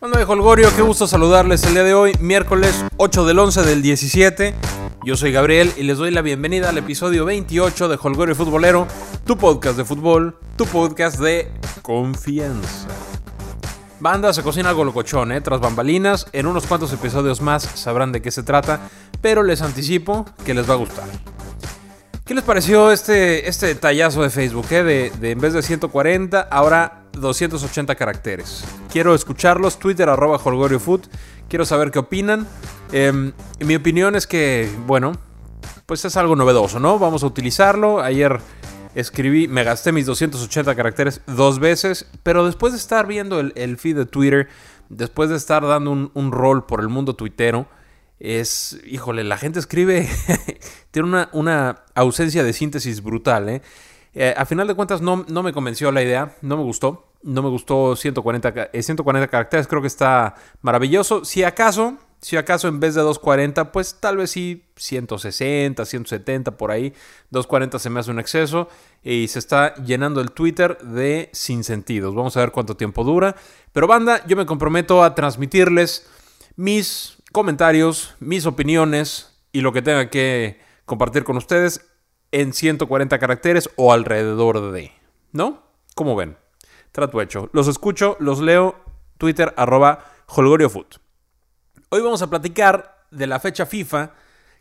Bueno, de Holgorio, qué gusto saludarles el día de hoy, miércoles 8 del 11 del 17. Yo soy Gabriel y les doy la bienvenida al episodio 28 de Holgorio Futbolero, tu podcast de fútbol, tu podcast de confianza. Banda, se cocina algo locochón, ¿eh? Tras bambalinas, en unos cuantos episodios más sabrán de qué se trata, pero les anticipo que les va a gustar. ¿Qué les pareció este, este detallazo de Facebook? Eh? De, de en vez de 140, ahora 280 caracteres. Quiero escucharlos, Twitter arroba HolgorioFood. Quiero saber qué opinan. Eh, mi opinión es que, bueno, pues es algo novedoso, ¿no? Vamos a utilizarlo. Ayer escribí, me gasté mis 280 caracteres dos veces, pero después de estar viendo el, feed de Twitter, después de estar dando un, un rol por el mundo tuitero, es, híjole, la gente escribe, tiene una, una, ausencia de síntesis brutal, ¿eh? Eh, a final de cuentas no, no, me convenció la idea, no me gustó. No me gustó 140, 140 eh, caracteres, creo que está maravilloso. Si acaso, si acaso en vez de 240, pues tal vez sí 160, 170 por ahí. 240 se me hace un exceso y se está llenando el Twitter de sinsentidos. Vamos a ver cuánto tiempo dura. Pero banda, yo me comprometo a transmitirles mis comentarios, mis opiniones y lo que tenga que compartir con ustedes en 140 caracteres o alrededor de. ¿No? ¿Cómo ven? Trato hecho. Los escucho, los leo. Twitter arroba HolgorioFood. Hoy vamos a platicar de la fecha FIFA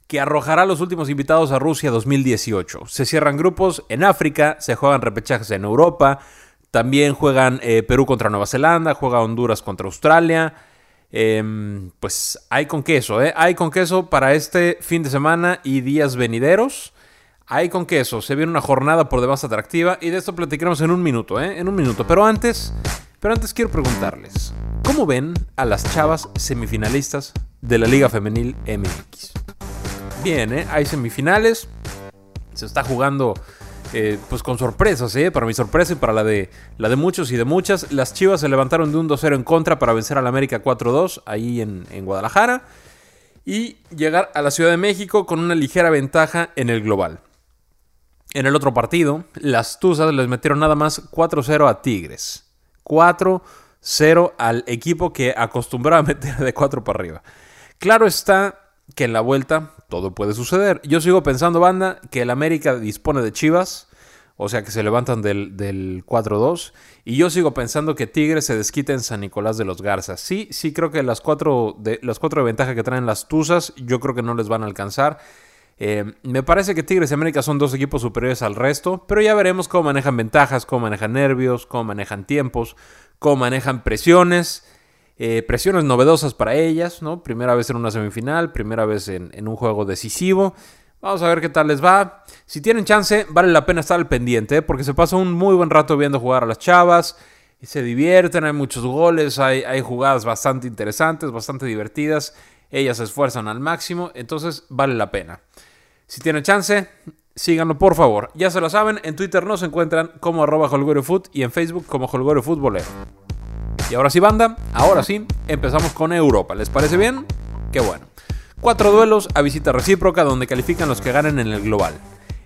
que arrojará los últimos invitados a Rusia 2018. Se cierran grupos en África, se juegan repechajes en Europa, también juegan eh, Perú contra Nueva Zelanda, juega Honduras contra Australia. Eh, pues hay con queso, ¿eh? Hay con queso para este fin de semana y días venideros. Hay con queso, se viene una jornada por demás atractiva y de esto platicaremos en un minuto, ¿eh? En un minuto. Pero antes, pero antes quiero preguntarles, ¿cómo ven a las chavas semifinalistas de la Liga Femenil MX? Bien, ¿eh? Hay semifinales, se está jugando eh, pues con sorpresas, ¿eh? Para mi sorpresa y para la de, la de muchos y de muchas. Las Chivas se levantaron de un 2-0 en contra para vencer al América 4-2 ahí en, en Guadalajara y llegar a la Ciudad de México con una ligera ventaja en el global. En el otro partido, las Tuzas les metieron nada más 4-0 a Tigres. 4-0 al equipo que acostumbraba meter de 4 para arriba. Claro está que en la vuelta todo puede suceder. Yo sigo pensando, banda, que el América dispone de Chivas, o sea que se levantan del, del 4-2. Y yo sigo pensando que Tigres se desquita en San Nicolás de los Garzas. Sí, sí creo que las cuatro de, las cuatro ventaja que traen las Tuzas, yo creo que no les van a alcanzar. Eh, me parece que Tigres y América son dos equipos superiores al resto, pero ya veremos cómo manejan ventajas, cómo manejan nervios, cómo manejan tiempos, cómo manejan presiones. Eh, presiones novedosas para ellas, ¿no? Primera vez en una semifinal, primera vez en, un juego decisivo. Vamos a ver qué tal les va. Si tienen chance, vale la pena estar al pendiente, ¿eh? porque se pasa un muy buen rato viendo jugar a las chavas. Y se divierten, hay muchos goles, hay, jugadas bastante interesantes, bastante divertidas. Ellas se esfuerzan al máximo, entonces vale la pena. Si tienen chance, síganlo por favor. Ya se lo saben, en Twitter nos encuentran como arroba y en Facebook como Holgorio Futbolero. Y ahora sí, banda, ahora sí, empezamos con Europa. ¿Les parece bien? Qué bueno. Cuatro duelos a visita recíproca donde califican los que ganen en el global.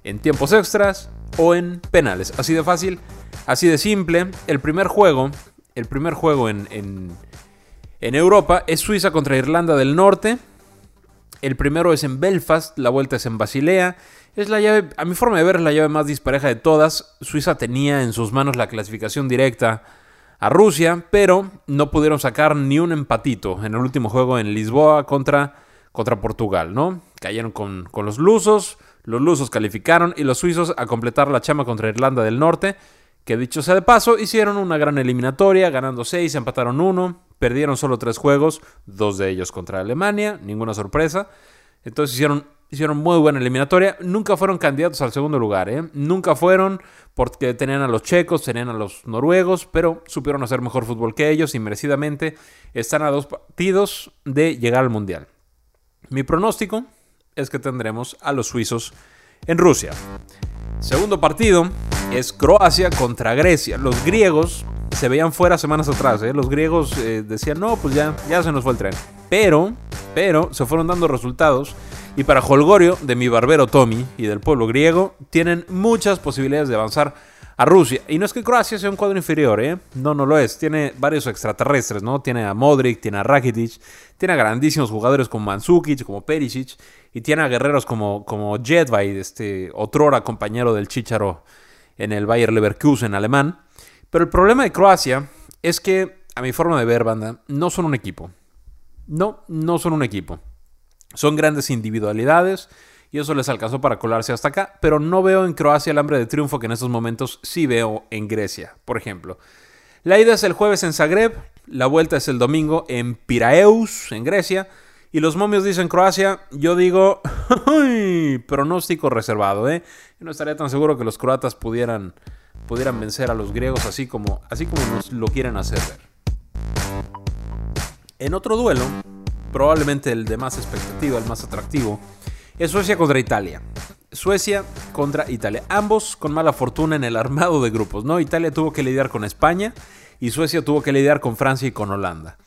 En tiempos extras o en penales. Así de fácil, así de simple. El primer juego, el primer juego en, en, en Europa es Suiza contra Irlanda del Norte. El primero es en Belfast, la vuelta es en Basilea. Es la llave, a mi forma de ver, es la llave más dispareja de todas. Suiza tenía en sus manos la clasificación directa a Rusia, pero no pudieron sacar ni un empatito en el último juego en Lisboa contra, contra Portugal, ¿no? Cayeron con, con los lusos, los lusos calificaron y los suizos a completar la chama contra Irlanda del Norte, que dicho sea de paso, hicieron una gran eliminatoria, ganando 6, empataron 1, Perdieron solo tres juegos, dos de ellos contra Alemania, ninguna sorpresa. Entonces hicieron, hicieron muy buena eliminatoria. Nunca fueron candidatos al segundo lugar, ¿eh? Nunca fueron porque tenían a los checos, tenían a los noruegos, pero supieron hacer mejor fútbol que ellos y merecidamente están a dos partidos de llegar al Mundial. Mi pronóstico es que tendremos a los suizos en Rusia. Segundo partido es Croacia contra Grecia. Los griegos se veían fuera semanas atrás. ¿eh? Los griegos eh, decían, no, pues ya, ya se nos fue el tren. Pero, pero, se fueron dando resultados. Y para Holgorio, de mi barbero Tommy y del pueblo griego, tienen muchas posibilidades de avanzar a Rusia. Y no es que Croacia sea un cuadro inferior, ¿eh? No, no lo es. Tiene varios extraterrestres, ¿no? Tiene a Modric, tiene a Rakitic, tiene a grandísimos jugadores como Mandzukic, como Perisic, y tiene a guerreros como, como Jedvay, este otrora compañero del Chicharo en el Bayer Leverkusen alemán. Pero el problema de Croacia es que, a mi forma de ver, banda, no son un equipo. No, no son un equipo. Son grandes individualidades y eso les alcanzó para colarse hasta acá, pero no veo en Croacia el hambre de triunfo que en estos momentos sí veo en Grecia, por ejemplo. La ida es el jueves en Zagreb, la vuelta es el domingo en Piraeus, en Grecia, y los momios dicen Croacia, yo digo pronóstico reservado, ¿eh? Yo no estaría tan seguro que los croatas pudieran, pudieran vencer a los griegos así como, así como nos lo quieren hacer ver. En otro duelo, probablemente el de más expectativa, el más atractivo, es Suecia contra Italia. Suecia contra Italia. Ambos con mala fortuna en el armado de grupos, ¿no? Italia tuvo que lidiar con España y Suecia tuvo que lidiar con Francia y con Holanda.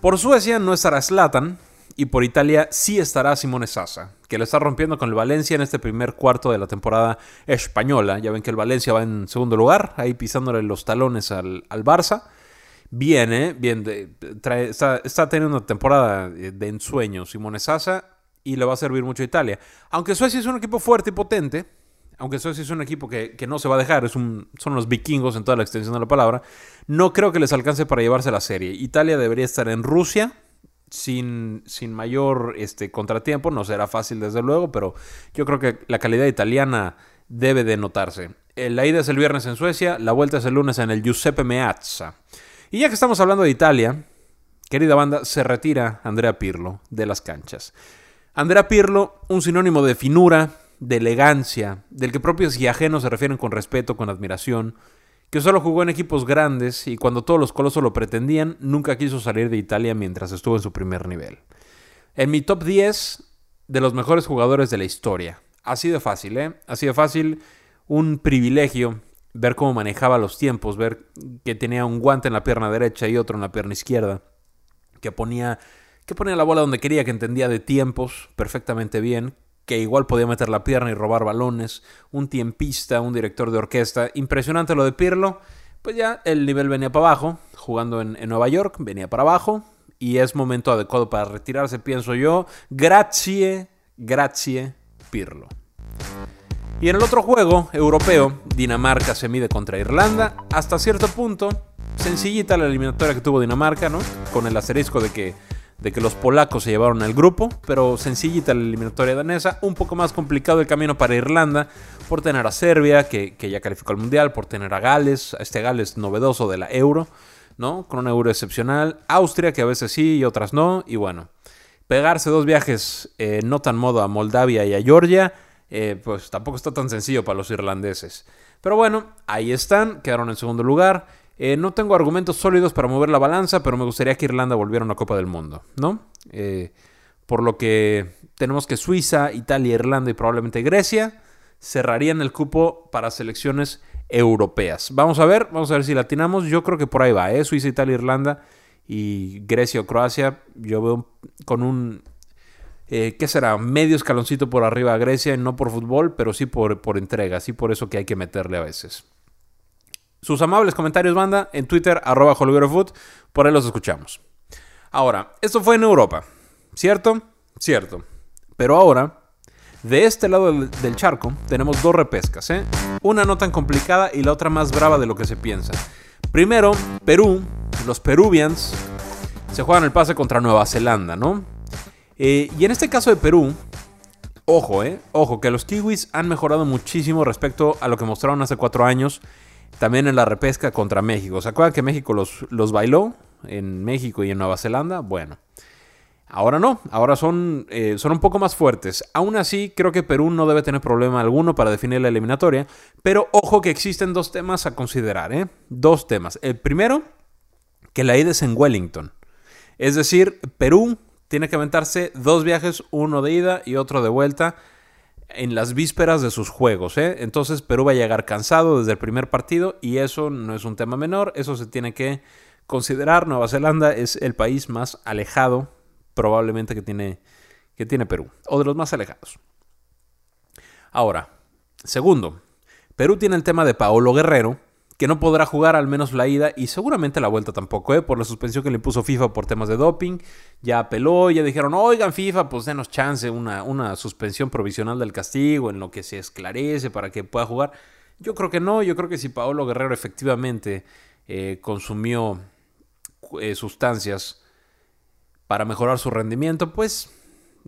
Por Suecia no estará Slatan y por Italia sí estará Simone Sasa, que le está rompiendo con el Valencia en este primer cuarto de la temporada española. Ya ven que el Valencia va en segundo lugar, ahí pisándole los talones al, Barça. Bien, ¿eh? Bien, está, está, teniendo una temporada de ensueño Simone Sasa y le va a servir mucho a Italia. Aunque Suecia es un equipo fuerte y potente, aunque Suecia es un equipo que, no se va a dejar, es un, son los vikingos en toda la extensión de la palabra, no creo que les alcance para llevarse la serie. Italia debería estar en Rusia sin, sin mayor este, contratiempo, no será fácil desde luego, pero yo creo que la calidad italiana debe de notarse. Eh, la ida es el viernes en Suecia, la vuelta es el lunes en el Giuseppe Meazza. Y ya que estamos hablando de Italia, querida banda, se retira Andrea Pirlo de las canchas. Andrea Pirlo, un sinónimo de finura, de elegancia, del que propios y ajenos se refieren con respeto, con admiración, que solo jugó en equipos grandes y cuando todos los colosos lo pretendían, nunca quiso salir de Italia mientras estuvo en su primer nivel. En mi top 10 de los mejores jugadores de la historia. Así de fácil, ¿eh? Así de fácil, un privilegio ver cómo manejaba los tiempos, ver que tenía un guante en la pierna derecha y otro en la pierna izquierda, que ponía que ponía la bola donde quería, que entendía de tiempos perfectamente bien, que igual podía meter la pierna y robar balones, un tiempista, un director de orquesta. Impresionante lo de Pirlo. Pues ya el nivel venía para abajo, jugando en, Nueva York, venía para abajo, y es momento adecuado para retirarse, pienso yo. Grazie, grazie, Pirlo. Y en el otro juego, europeo, Dinamarca se mide contra Irlanda. Hasta cierto punto, sencillita la eliminatoria que tuvo Dinamarca, ¿no? Con el asterisco de que de que los polacos se llevaron al grupo, pero sencillita la eliminatoria danesa, un poco más complicado el camino para Irlanda, por tener a Serbia, que, ya calificó al Mundial, por tener a Gales, a este Gales novedoso de la Euro, ¿no? Con un euro excepcional, Austria, que a veces sí y otras no, y bueno, pegarse dos viajes eh, no tan modo a Moldavia y a Georgia, eh, pues tampoco está tan sencillo para los irlandeses. Pero bueno, ahí están, quedaron en segundo lugar. Eh, no tengo argumentos sólidos para mover la balanza, pero me gustaría que Irlanda volviera a una Copa del Mundo, ¿no? Eh, por lo que tenemos que Suiza, Italia, Irlanda y probablemente Grecia cerrarían el cupo para selecciones europeas. Vamos a ver, vamos a ver si latinamos. Yo creo que por ahí va, ¿eh? Suiza, Italia, Irlanda y Grecia o Croacia. Yo veo con un, eh, ¿qué será? Medio escaloncito por arriba a Grecia, no por fútbol, pero sí por, por entrega, sí por eso que hay que meterle a veces sus amables comentarios, banda, en Twitter, arroba Food, por ahí los escuchamos. Ahora, esto fue en Europa, ¿cierto? Cierto. Pero ahora, de este lado del, charco, tenemos dos repescas, ¿eh? Una no tan complicada y la otra más brava de lo que se piensa. Primero, Perú, los Peruvians, se juegan el pase contra Nueva Zelanda, ¿no? Eh, y en este caso de Perú, ojo, ¿eh? Ojo, que los kiwis han mejorado muchísimo respecto a lo que mostraron hace cuatro años también en la repesca contra México. ¿Se acuerdan que México los, los bailó en México y en Nueva Zelanda? Bueno, ahora no, ahora son, eh, son un poco más fuertes. Aún así, creo que Perú no debe tener problema alguno para definir la eliminatoria. Pero ojo que existen dos temas a considerar, ¿eh? Dos temas. El primero, que la ida es en Wellington. Es decir, Perú tiene que aventarse dos viajes, uno de ida y otro de vuelta en las vísperas de sus juegos. ¿eh? Entonces Perú va a llegar cansado desde el primer partido y eso no es un tema menor, eso se tiene que considerar. Nueva Zelanda es el país más alejado probablemente que tiene, que tiene Perú, o de los más alejados. Ahora, segundo, Perú tiene el tema de Paolo Guerrero, que no podrá jugar al menos la ida y seguramente la vuelta tampoco, ¿eh? por la suspensión que le impuso FIFA por temas de doping. Ya apeló, ya dijeron, oigan FIFA, pues denos chance, una, una suspensión provisional del castigo en lo que se esclarece para que pueda jugar. Yo creo que no, yo creo que si Paolo Guerrero efectivamente eh, consumió eh, sustancias para mejorar su rendimiento, pues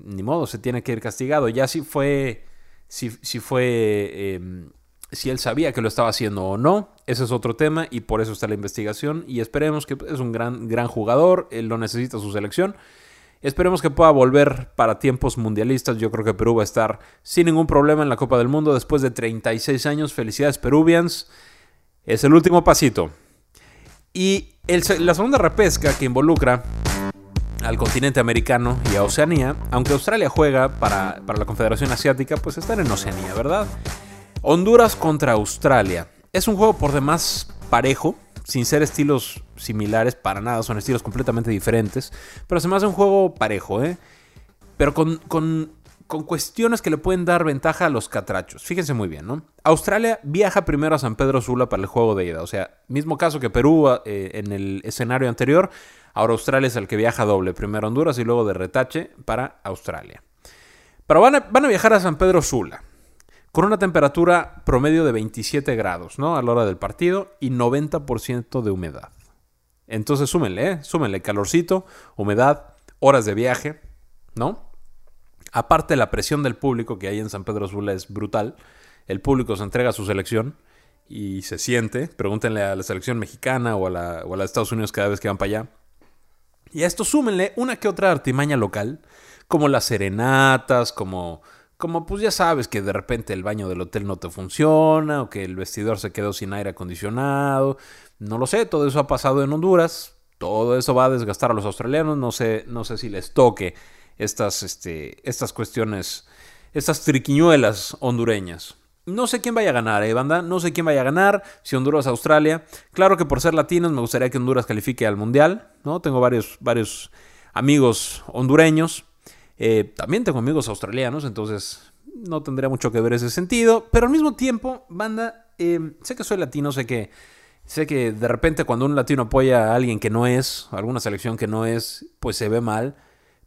ni modo, se tiene que ir castigado. Ya si fue, si, si fue em, si él sabía que lo estaba haciendo o no, ese es otro tema y por eso está la investigación y esperemos que es un gran, gran jugador, él lo necesita su selección. Esperemos que pueda volver para tiempos mundialistas. Yo creo que Perú va a estar sin ningún problema en la Copa del Mundo después de 36 años. Felicidades Peruvians. Es el último pasito. Y la segunda repesca que involucra al continente americano y a Oceanía, aunque Australia juega para, para la Confederación Asiática, pues están en Oceanía, ¿verdad? Honduras contra Australia. Es un juego por demás parejo, sin ser estilos similares para nada, son estilos completamente diferentes, pero se me un juego parejo, ¿eh? Pero con, con, cuestiones que le pueden dar ventaja a los catrachos. Fíjense muy bien, ¿no? Australia viaja primero a San Pedro Sula para el juego de ida, o sea, mismo caso que Perú eh, en el escenario anterior, ahora Australia es el que viaja doble, primero Honduras y luego de retache para Australia. Pero van van a viajar a San Pedro Sula con una temperatura promedio de 27 grados, ¿no? A la hora del partido y 90% de humedad. Entonces súmenle, ¿eh? Súmenle calorcito, humedad, horas de viaje, ¿no? Aparte la presión del público que hay en San Pedro Sula es brutal. El público se entrega a su selección y se siente. Pregúntenle a la selección mexicana o a la, Estados Unidos cada vez que van para allá. Y a esto súmenle una que otra artimaña local, como las serenatas, como como pues ya sabes que de repente el baño del hotel no te funciona o que el vestidor se quedó sin aire acondicionado, no lo sé, todo eso ha pasado en Honduras, todo eso va a desgastar a los australianos, no sé, no sé si les toque estas, este, estas cuestiones, estas triquiñuelas hondureñas. No sé quién vaya a ganar, eh, banda. No sé quién vaya a ganar. Si Honduras, Australia. Claro que por ser latinos me gustaría que Honduras califique al Mundial. ¿no? Tengo varios, varios amigos hondureños. Eh, también tengo amigos australianos, entonces no tendría mucho que ver ese sentido. Pero al mismo tiempo, banda, eh, sé que soy latino, sé que, sé que de repente cuando un latino apoya a alguien que no es, alguna selección que no es, pues se ve mal.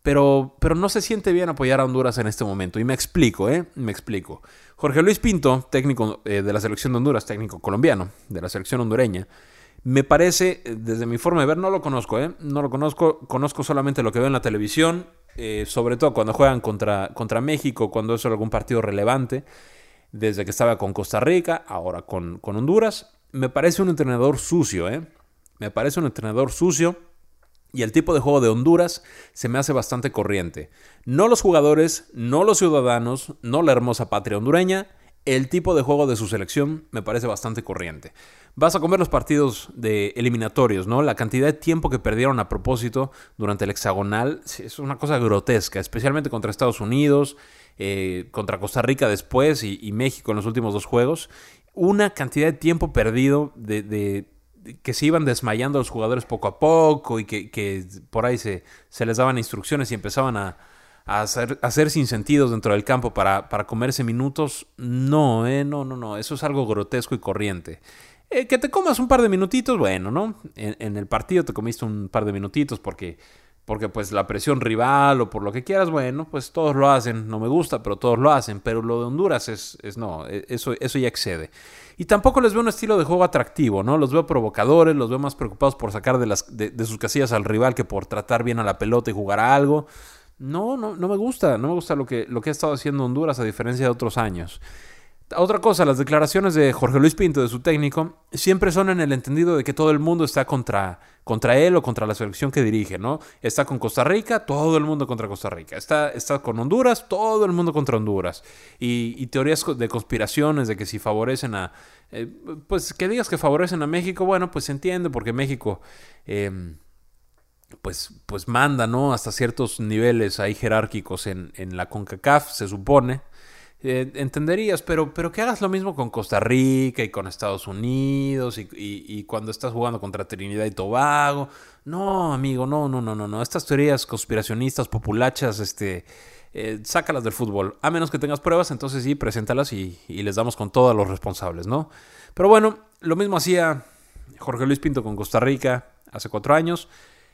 Pero, pero no se siente bien apoyar a Honduras en este momento. Y me explico, ¿eh? Me explico. Jorge Luis Pinto, técnico eh, de la selección de Honduras, técnico colombiano, de la selección hondureña, me parece, desde mi forma de ver, no lo conozco, ¿eh? No lo conozco, conozco solamente lo que veo en la televisión eh, sobre todo cuando juegan contra, contra México, cuando es algún partido relevante, desde que estaba con Costa Rica, ahora con, con Honduras. Me parece un entrenador sucio, ¿eh? Me parece un entrenador sucio. Y el tipo de juego de Honduras se me hace bastante corriente. No los jugadores, no los ciudadanos, no la hermosa patria hondureña, el tipo de juego de su selección me parece bastante corriente. Vas a comer los partidos de eliminatorios, ¿no? La cantidad de tiempo que perdieron a propósito durante el hexagonal es una cosa grotesca, especialmente contra Estados Unidos, eh, contra Costa Rica después y, México en los últimos dos juegos. Una cantidad de tiempo perdido de, que se iban desmayando los jugadores poco a poco y que, por ahí se, se les daban instrucciones y empezaban a, a hacer, hacer sin sentidos dentro del campo para, para comerse minutos, no, eh, no, no, no, eso es algo grotesco y corriente. Eh, que te comas un par de minutitos, bueno, ¿no? En, el partido te comiste un par de minutitos porque, porque pues la presión rival o por lo que quieras, bueno, pues todos lo hacen, no me gusta, pero todos lo hacen, pero lo de Honduras es, es no, e, eso, eso ya excede. Y tampoco les veo un estilo de juego atractivo, ¿no? Los veo provocadores, los veo más preocupados por sacar de, las, de, de sus casillas al rival que por tratar bien a la pelota y jugar a algo. No, no, no me gusta, no me gusta lo que, lo que ha estado haciendo Honduras a diferencia de otros años. Otra cosa, las declaraciones de Jorge Luis Pinto, de su técnico, siempre son en el entendido de que todo el mundo está contra, contra él o contra la selección que dirige, ¿no? Está con Costa Rica, todo el mundo contra Costa Rica. Está, está con Honduras, todo el mundo contra Honduras. Y, teorías de conspiraciones de que si favorecen a... Eh, pues que digas que favorecen a México, bueno, pues se entiende porque México... Em, pues, pues manda, ¿no? Hasta ciertos niveles ahí jerárquicos en, en la CONCACAF, se supone. Eh, entenderías, pero, pero que hagas lo mismo con Costa Rica y con Estados Unidos y, y, cuando estás jugando contra Trinidad y Tobago. No, amigo, no, no, no, no, no. Estas teorías conspiracionistas, populachas, este, eh, sácalas del fútbol. A menos que tengas pruebas, entonces sí, preséntalas y, y les damos con todos los responsables, ¿no? Pero bueno, lo mismo hacía Jorge Luis Pinto con Costa Rica hace cuatro años.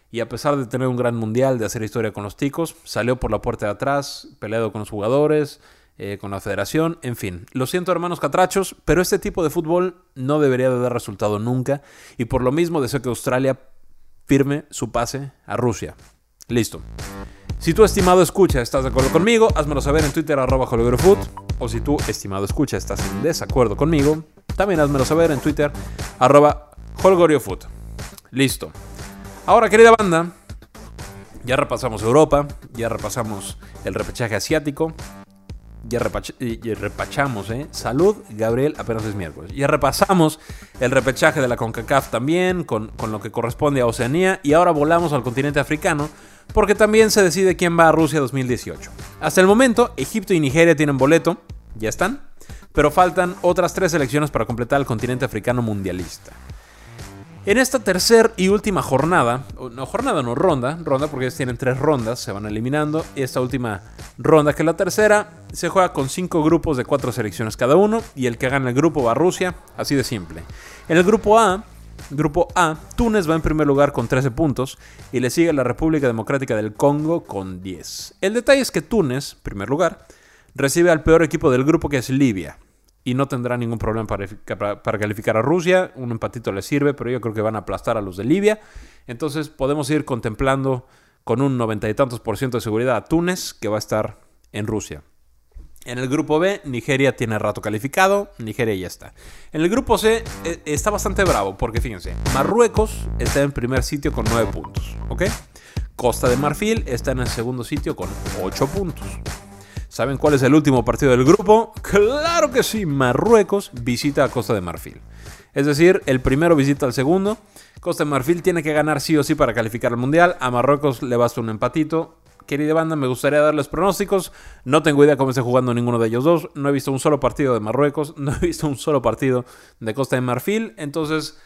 Y a pesar de tener un gran mundial, de hacer historia con los ticos, salió por la puerta de atrás, peleado con los jugadores, eh, con la federación, en fin. Lo siento hermanos catrachos, pero este tipo de fútbol no debería de dar resultado nunca. Y por lo mismo deseo que Australia firme su pase a Rusia. Listo. Si tú, estimado escucha, estás de acuerdo conmigo, házmelo saber en Twitter arroba O si tú, estimado escucha, estás en desacuerdo conmigo, también házmelo saber en Twitter arroba holgoriofoot. Listo. Ahora, querida banda, ya repasamos Europa, ya repasamos el repechaje asiático, ya, repachamos, ¿eh? Salud, Gabriel, apenas es miércoles. Ya repasamos el repechaje de la CONCACAF también, con, con, lo que corresponde a Oceanía, y ahora volamos al continente africano, porque también se decide quién va a Rusia 2018. Hasta el momento, Egipto y Nigeria tienen boleto, ya están, pero faltan otras tres selecciones para completar el continente africano mundialista. En esta tercera y última jornada, no jornada, no ronda, ronda porque ellos tienen tres rondas, se van eliminando. Esta última ronda, que es la tercera, se juega con cinco grupos de cuatro selecciones cada uno y el que gana el grupo va a Rusia, así de simple. En el grupo A, grupo A, Túnez va en primer lugar con 13 puntos y le sigue la República Democrática del Congo con 10. El detalle es que Túnez, primer lugar, recibe al peor equipo del grupo que es Libia y no tendrá ningún problema para, calificar a Rusia. Un empatito le sirve, pero yo creo que van a aplastar a los de Libia. Entonces podemos ir contemplando con un noventa y tantos por ciento de seguridad a Túnez, que va a estar en Rusia. En el grupo B, Nigeria tiene rato calificado, Nigeria ya está. En el grupo C eh, está bastante bravo, porque fíjense, Marruecos está en primer sitio con 9 puntos, ¿ok? Costa de Marfil está en el segundo sitio con 8 puntos. ¿Saben cuál es el último partido del grupo? Claro que sí, Marruecos visita a Costa de Marfil. Es decir, el primero visita al segundo. Costa de Marfil tiene que ganar sí o sí para calificar al Mundial. A Marruecos le basta un empatito. Querida banda, me gustaría darles pronósticos. No tengo idea cómo esté jugando ninguno de ellos dos. No he visto un solo partido de Marruecos. No he visto un solo partido de Costa de Marfil. Entonces,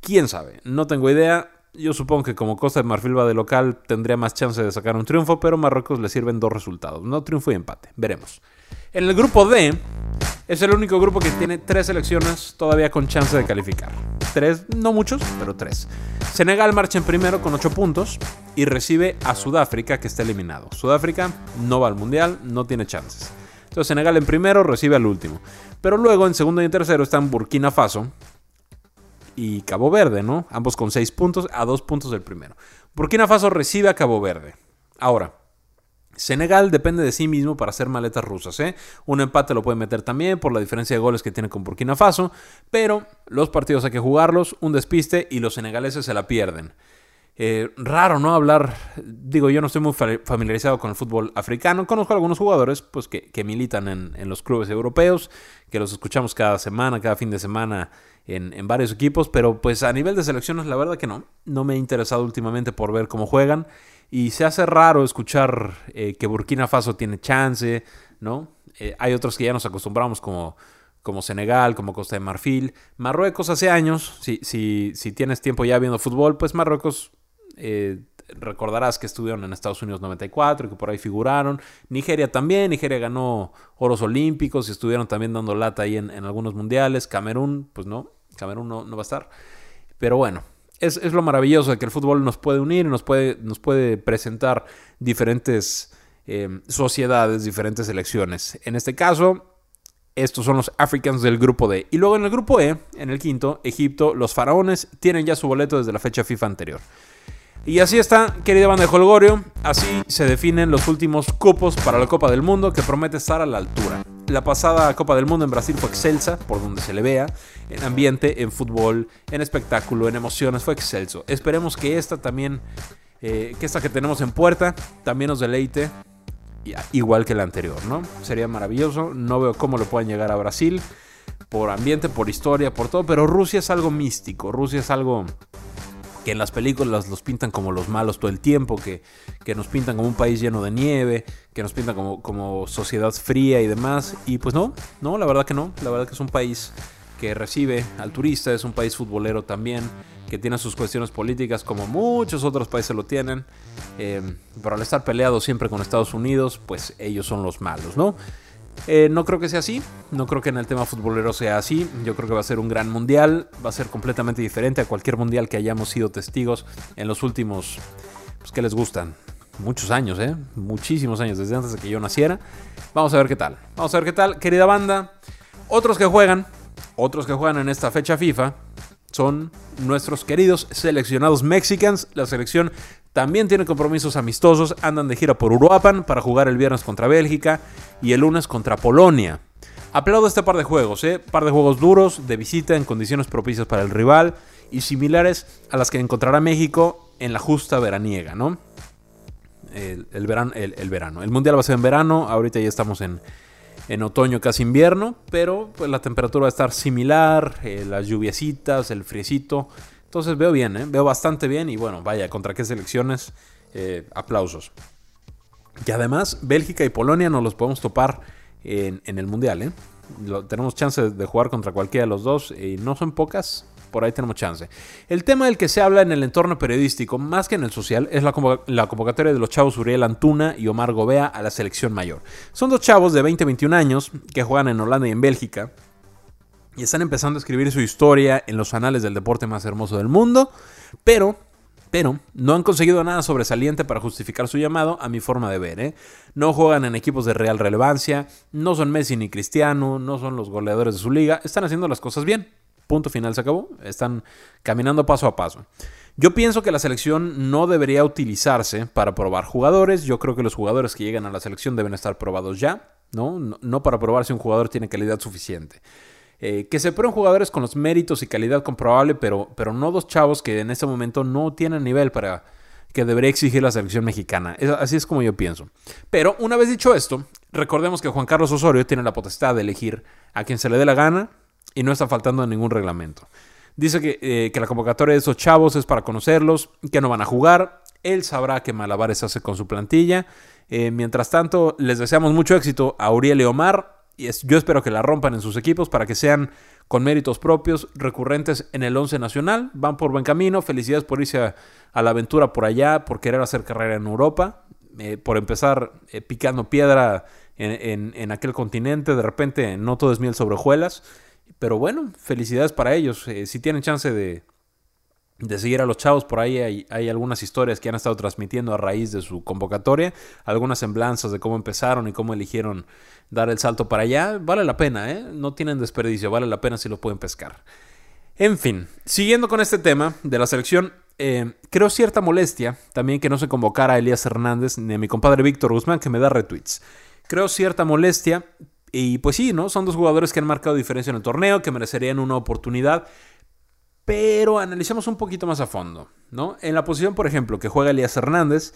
quién sabe. No tengo idea. Yo supongo que como Costa de Marfil va de local tendría más chance de sacar un triunfo, pero Marruecos le sirven dos resultados, no triunfo y empate. Veremos. En el grupo D es el único grupo que tiene tres selecciones todavía con chance de calificar. Tres, no muchos, pero tres. Senegal marcha en primero con ocho puntos y recibe a Sudáfrica que está eliminado. Sudáfrica no va al Mundial, no tiene chances. Entonces Senegal en primero recibe al último. Pero luego en segundo y en tercero están Burkina Faso, y Cabo Verde, ¿no? Ambos con 6 puntos a 2 puntos del primero. Burkina Faso recibe a Cabo Verde. Ahora, Senegal depende de sí mismo para hacer maletas rusas. ¿eh? Un empate lo puede meter también por la diferencia de goles que tiene con Burkina Faso, pero los partidos hay que jugarlos, un despiste y los senegaleses se la pierden. Eh, raro, ¿no? Hablar, digo, yo no estoy muy familiarizado con el fútbol africano, conozco a algunos jugadores pues, que, militan en, en, los clubes europeos, que los escuchamos cada semana, cada fin de semana en, varios equipos, pero pues a nivel de selecciones la verdad que no, no me he interesado últimamente por ver cómo juegan y se hace raro escuchar eh, que Burkina Faso tiene chance, ¿no? Eh, hay otros que ya nos acostumbramos como como Senegal, como Costa de Marfil. Marruecos hace años, si, si, si tienes tiempo ya viendo fútbol, pues Marruecos eh, recordarás que estuvieron en Estados Unidos 94 y que por ahí figuraron. Nigeria también, Nigeria ganó oros olímpicos y estuvieron también dando lata ahí en, algunos mundiales. Camerún, pues no, Camerún no, va a estar. Pero bueno, es, lo maravilloso de que el fútbol nos puede unir y nos puede, nos puede presentar diferentes eh, sociedades, diferentes selecciones. En este caso, estos son los Africans del grupo D. Y luego en el grupo E, en el quinto, Egipto, los faraones tienen ya su boleto desde la fecha FIFA anterior. Y así está, querida banda de Holgorio, así se definen los últimos cupos para la Copa del Mundo que promete estar a la altura. La pasada Copa del Mundo en Brasil fue excelsa, por donde se le vea, en ambiente, en fútbol, en espectáculo, en emociones, fue excelso. Esperemos que esta también, eh, que esta que tenemos en puerta, también nos deleite, igual que la anterior, ¿no? Sería maravilloso, no veo cómo lo puedan llegar a Brasil, por ambiente, por historia, por todo, pero Rusia es algo místico, Rusia es algo que en las películas los pintan como los malos todo el tiempo, que, que nos pintan como un país lleno de nieve, que nos pintan como, como sociedad fría y demás. Y pues no, no, la verdad que no. La verdad que es un país que recibe al turista, es un país futbolero también, que tiene sus cuestiones políticas como muchos otros países lo tienen, eh, pero al estar peleado siempre con Estados Unidos, pues ellos son los malos, ¿no? Eh, no creo que sea así, no creo que en el tema futbolero sea así, yo creo que va a ser un gran mundial, va a ser completamente diferente a cualquier mundial que hayamos sido testigos en los últimos, pues que les gustan, muchos años, ¿eh? muchísimos años, desde antes de que yo naciera. Vamos a ver qué tal, vamos a ver qué tal, querida banda. Otros que juegan, otros que juegan en esta fecha FIFA son nuestros queridos seleccionados mexicans. La selección también tiene compromisos amistosos, andan de gira por Uruapan para jugar el viernes contra Bélgica y el lunes contra Polonia. Aplaudo este par de juegos, ¿eh? par de juegos duros, de visita en condiciones propicias para el rival y similares a las que encontrará México en la justa veraniega, ¿no? El, verano, el, verano. El mundial va a ser en verano, ahorita ya estamos en, en otoño, casi invierno, pero pues la temperatura va a estar similar, eh, las lluviecitas, el friecito. Entonces veo bien, ¿eh? veo bastante bien y bueno, vaya, contra qué selecciones, eh, aplausos. Y además, Bélgica y Polonia nos los podemos topar en, el Mundial. ¿eh? tenemos chance de jugar contra cualquiera de los dos y no son pocas, por ahí tenemos chance. El tema del que se habla en el entorno periodístico, más que en el social, es la, convocatoria de los chavos Uriel Antuna y Omar Gobea a la selección mayor. Son dos chavos de 20-21 años que juegan en Holanda y en Bélgica y están empezando a escribir su historia en los anales del deporte más hermoso del mundo, pero pero no han conseguido nada sobresaliente para justificar su llamado, a mi forma de ver. ¿eh? No juegan en equipos de real relevancia, no son Messi ni Cristiano, no son los goleadores de su liga, están haciendo las cosas bien. Punto final, se acabó. Están caminando paso a paso. Yo pienso que la selección no debería utilizarse para probar jugadores. Yo creo que los jugadores que llegan a la selección deben estar probados ya, ¿no? No, para probar si un jugador tiene calidad suficiente. Eh, que se prueben jugadores con los méritos y calidad comprobable, pero, pero no dos chavos que en este momento no tienen nivel para que debería exigir la selección mexicana. así es como yo pienso. Pero una vez dicho esto, recordemos que Juan Carlos Osorio tiene la potestad de elegir a quien se le dé la gana y no está faltando ningún reglamento. Dice que, eh, que la convocatoria de esos chavos es para conocerlos, que no van a jugar. Él sabrá qué malabares hace con su plantilla. Eh, mientras tanto, les deseamos mucho éxito a Uriel y Omar. Y yo espero que la rompan en sus equipos para que sean con méritos propios, recurrentes en el 11 nacional. Van por buen camino. Felicidades por irse a, la aventura por allá, por querer hacer carrera en Europa, eh, por empezar picando piedra en, en, aquel continente. De repente, no todo es miel sobre hojuelas. Pero bueno, felicidades para ellos. Eh, si tienen chance de, de seguir a los chavos, por ahí hay, algunas historias que han estado transmitiendo a raíz de su convocatoria, algunas semblanzas de cómo empezaron y cómo eligieron dar el salto para allá. Vale la pena, ¿eh? No tienen desperdicio, vale la pena si lo pueden pescar. En fin, siguiendo con este tema de la selección, eh, creo cierta molestia también que no se convocara a Elías Hernández ni a mi compadre Víctor Guzmán que me da retweets. Creo cierta molestia y pues sí, ¿no? Son dos jugadores que han marcado diferencia en el torneo, que merecerían una oportunidad. Pero analicemos un poquito más a fondo, ¿no? En la posición, por ejemplo, que juega Elías Hernández,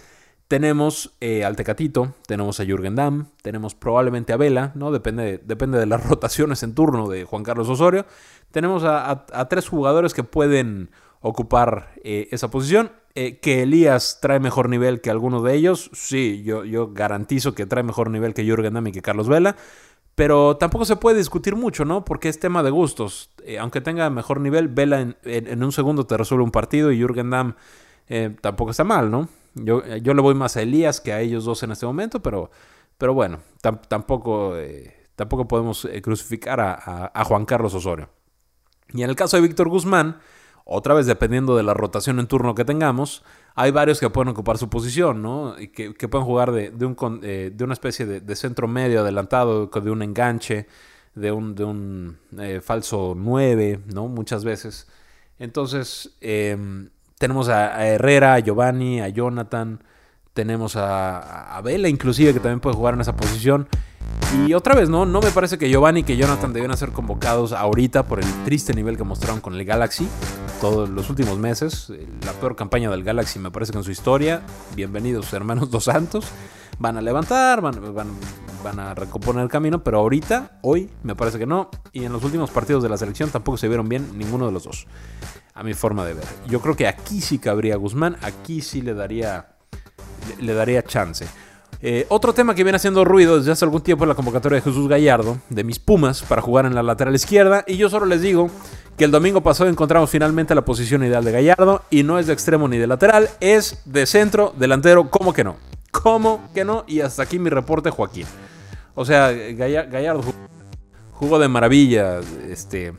tenemos eh, al Tecatito, tenemos a Jürgen Damm, tenemos probablemente a Vela, ¿no? Depende, depende de las rotaciones en turno de Juan Carlos Osorio. Tenemos a, tres jugadores que pueden ocupar eh, esa posición. Eh, que Elías trae mejor nivel que alguno de ellos, sí, yo, yo garantizo que trae mejor nivel que Jürgen Damm y que Carlos Vela. Pero tampoco se puede discutir mucho, ¿no? Porque es tema de gustos. Eh, aunque tenga mejor nivel, Vela en, un segundo te resuelve un partido y Jürgen Damm eh, tampoco está mal, ¿no? Yo, yo, le voy más a Elías que a ellos dos en este momento, pero, pero bueno, tampoco, eh, tampoco podemos crucificar a, a Juan Carlos Osorio. Y en el caso de Víctor Guzmán, otra vez dependiendo de la rotación en turno que tengamos, hay varios que pueden ocupar su posición, ¿no? Y que, pueden jugar de, de, un, eh, de una especie de, centro medio adelantado, de un enganche, de un, de un eh, falso 9, ¿no? Muchas veces. Entonces, em, tenemos a, Herrera, a Giovanni, a Jonathan, tenemos a, a Vela inclusive, que también puede jugar en esa posición. Y otra vez, ¿no? No me parece que Giovanni y que Jonathan deben ser convocados ahorita por el triste nivel que mostraron con el Galaxy todos los últimos meses. La peor campaña del Galaxy me parece que en su historia. Bienvenidos hermanos Dos Santos. Van a levantar, van, van, a recomponer el camino, pero ahorita, hoy, me parece que no. Y en los últimos partidos de la selección tampoco se vieron bien ninguno de los dos. A mi forma de ver. Yo creo que aquí sí cabría Guzmán, aquí sí le daría, le daría chance. Eh, otro tema que viene haciendo ruido desde hace algún tiempo es la convocatoria de Jesús Gallardo, de mis Pumas, para jugar en la lateral izquierda. Y yo solo les digo que el domingo pasado encontramos finalmente la posición ideal de Gallardo y no es de extremo ni de lateral, es de centro, delantero, ¿cómo que no? ¿Cómo que no? Y hasta aquí mi reporte, Joaquín. O sea, Gallardo jugó de maravilla, este,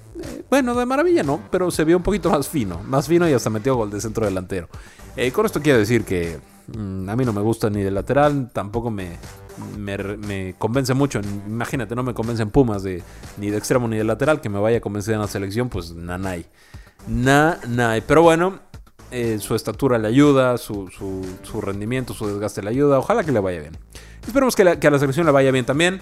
bueno, de maravilla no, pero se vio un poquito más fino, más fino y hasta metió gol de centro delantero. Eh, con esto quiero decir que a mí no me gusta ni de lateral, tampoco me, me, convence mucho. Imagínate, no me convencen Pumas ni de extremo ni de lateral, que me vaya a convencer en la selección, pues nanay. Nanay. Pero bueno, eh, su estatura le ayuda, su, su, rendimiento, su desgaste le ayuda. Ojalá que le vaya bien. Esperemos que, que a la selección le vaya bien también.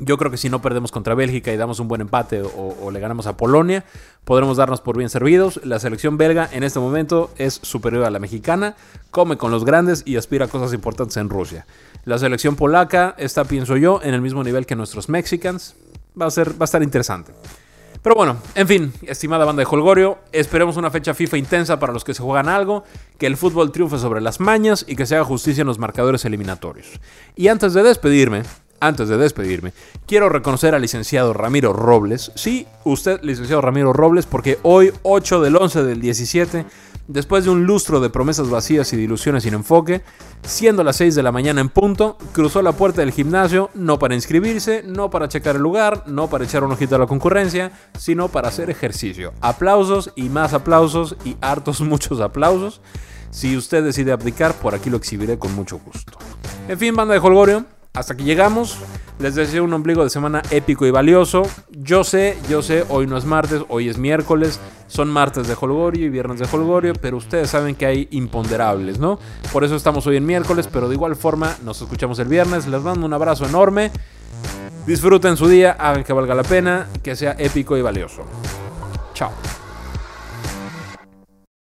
Yo creo que si no perdemos contra Bélgica y damos un buen empate o, le ganamos a Polonia, podremos darnos por bien servidos. La selección belga en este momento es superior a la mexicana, come con los grandes y aspira a cosas importantes en Rusia. La selección polaca está, pienso yo, en el mismo nivel que nuestros Mexicans. Va a, ser, va a estar interesante. Pero bueno, en fin, estimada banda de Holgorio, esperemos una fecha FIFA intensa para los que se juegan algo, que el fútbol triunfe sobre las mañas y que se haga justicia en los marcadores eliminatorios. Y antes de despedirme, antes de despedirme, quiero reconocer al licenciado Ramiro Robles. Sí, usted, licenciado Ramiro Robles, porque hoy, 8 del 11 del 17, después de un lustro de promesas vacías y de sin enfoque, siendo las 6 de la mañana en punto, cruzó la puerta del gimnasio no para inscribirse, no para checar el lugar, no para echar un ojito a la concurrencia, sino para hacer ejercicio. Aplausos y más aplausos y hartos muchos aplausos. Si usted decide abdicar, por aquí lo exhibiré con mucho gusto. En fin, banda de Holgorio, hasta aquí llegamos. Les deseo un ombligo de semana épico y valioso. Yo sé, yo sé, hoy no es martes, hoy es miércoles. Son martes de Holgorio y viernes de Holgorio, pero ustedes saben que hay imponderables, ¿no? Por eso estamos hoy en miércoles, pero de igual forma nos escuchamos el viernes. Les mando un abrazo enorme. Disfruten su día, hagan que valga la pena, que sea épico y valioso. Chao.